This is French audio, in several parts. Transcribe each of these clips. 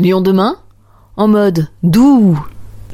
Lyon demain En mode doux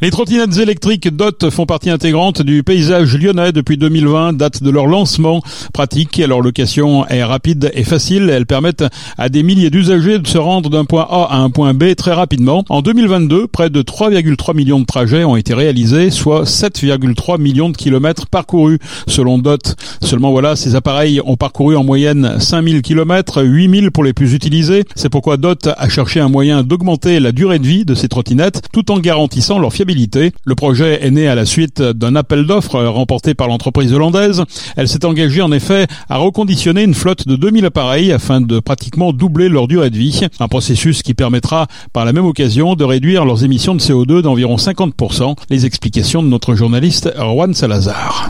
les trottinettes électriques DOT font partie intégrante du paysage lyonnais depuis 2020, date de leur lancement. Pratique, leur location est rapide et facile. Elles permettent à des milliers d'usagers de se rendre d'un point A à un point B très rapidement. En 2022, près de 3,3 millions de trajets ont été réalisés, soit 7,3 millions de kilomètres parcourus, selon DOT. Seulement voilà, ces appareils ont parcouru en moyenne 5000 kilomètres, 8000 pour les plus utilisés. C'est pourquoi DOT a cherché un moyen d'augmenter la durée de vie de ces trottinettes tout en garantissant leur fiabilité le projet est né à la suite d'un appel d'offres remporté par l'entreprise hollandaise. Elle s'est engagée en effet à reconditionner une flotte de 2000 appareils afin de pratiquement doubler leur durée de vie. Un processus qui permettra par la même occasion de réduire leurs émissions de CO2 d'environ 50%. Les explications de notre journaliste Juan Salazar.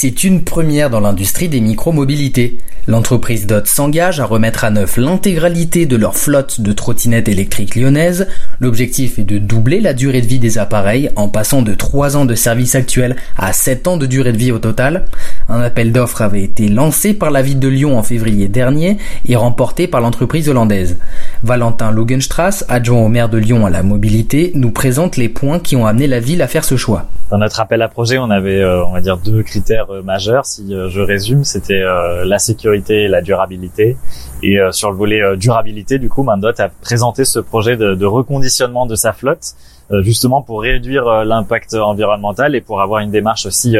C'est une première dans l'industrie des micromobilités. L'entreprise DOT s'engage à remettre à neuf l'intégralité de leur flotte de trottinettes électriques lyonnaises. L'objectif est de doubler la durée de vie des appareils en passant de 3 ans de service actuel à 7 ans de durée de vie au total. Un appel d'offres avait été lancé par la ville de Lyon en février dernier et remporté par l'entreprise hollandaise. Valentin Logenstrass, adjoint au maire de Lyon à la mobilité, nous présente les points qui ont amené la ville à faire ce choix. Dans notre appel à projet, on avait, euh, on va dire, deux critères euh, majeurs. Si euh, je résume, c'était la sécurité et la durabilité. Et sur le volet durabilité, du coup, Mandot a présenté ce projet de, de reconditionnement de sa flotte, justement pour réduire l'impact environnemental et pour avoir une démarche aussi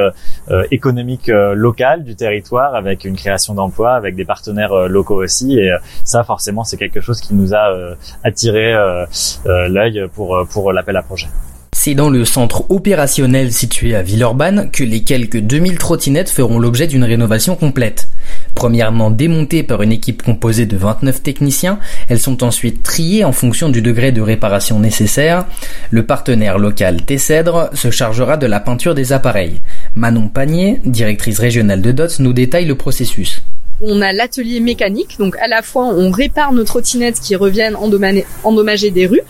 économique locale du territoire, avec une création d'emplois, avec des partenaires locaux aussi. Et ça, forcément, c'est quelque chose qui nous a attiré l'œil pour pour l'appel à projet. C'est dans le centre opérationnel situé à Villeurbanne que les quelques 2000 trottinettes feront l'objet d'une rénovation complète. Premièrement démontées par une équipe composée de 29 techniciens, elles sont ensuite triées en fonction du degré de réparation nécessaire. Le partenaire local Tessèdre se chargera de la peinture des appareils. Manon Panier, directrice régionale de DOTS, nous détaille le processus. On a l'atelier mécanique, donc à la fois on répare nos trottinettes qui reviennent endommagées des rues,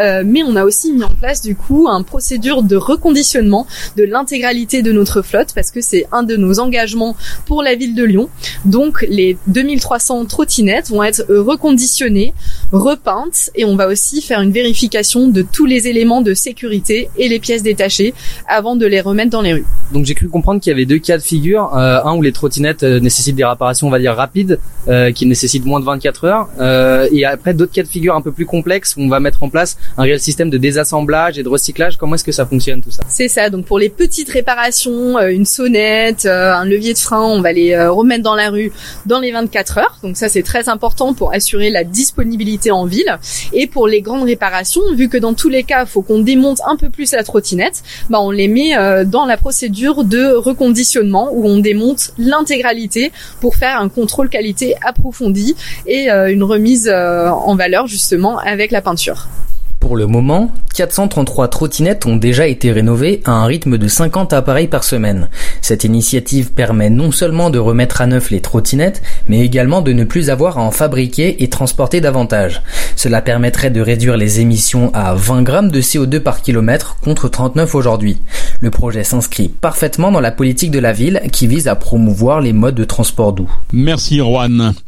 euh, mais on a aussi mis en place du coup un procédure de reconditionnement de l'intégralité de notre flotte parce que c'est un de nos engagements pour la ville de Lyon. Donc les 2300 trottinettes vont être reconditionnées, repeintes et on va aussi faire une vérification de tous les éléments de sécurité et les pièces détachées avant de les remettre dans les rues. Donc j'ai cru comprendre qu'il y avait deux cas de figure, euh, un où les trottinettes euh, nécessitent des réparations dire rapide, euh, qui nécessite moins de 24 heures. Euh, et après d'autres cas de figure un peu plus complexes où on va mettre en place un réel système de désassemblage et de recyclage. Comment est-ce que ça fonctionne tout ça C'est ça. Donc pour les petites réparations, euh, une sonnette, un levier de frein, on va les remettre dans la rue dans les 24 heures. Donc ça c'est très important pour assurer la disponibilité en ville. Et pour les grandes réparations, vu que dans tous les cas, faut qu'on démonte un peu plus la trottinette, bah on les met dans la procédure de reconditionnement où on démonte l'intégralité pour faire un contrôle qualité approfondi et euh, une remise euh, en valeur justement avec la peinture. Pour le moment, 433 trottinettes ont déjà été rénovées à un rythme de 50 appareils par semaine. Cette initiative permet non seulement de remettre à neuf les trottinettes, mais également de ne plus avoir à en fabriquer et transporter davantage. Cela permettrait de réduire les émissions à 20 grammes de CO2 par kilomètre contre 39 aujourd'hui. Le projet s'inscrit parfaitement dans la politique de la ville qui vise à promouvoir les modes de transport doux. Merci Juan.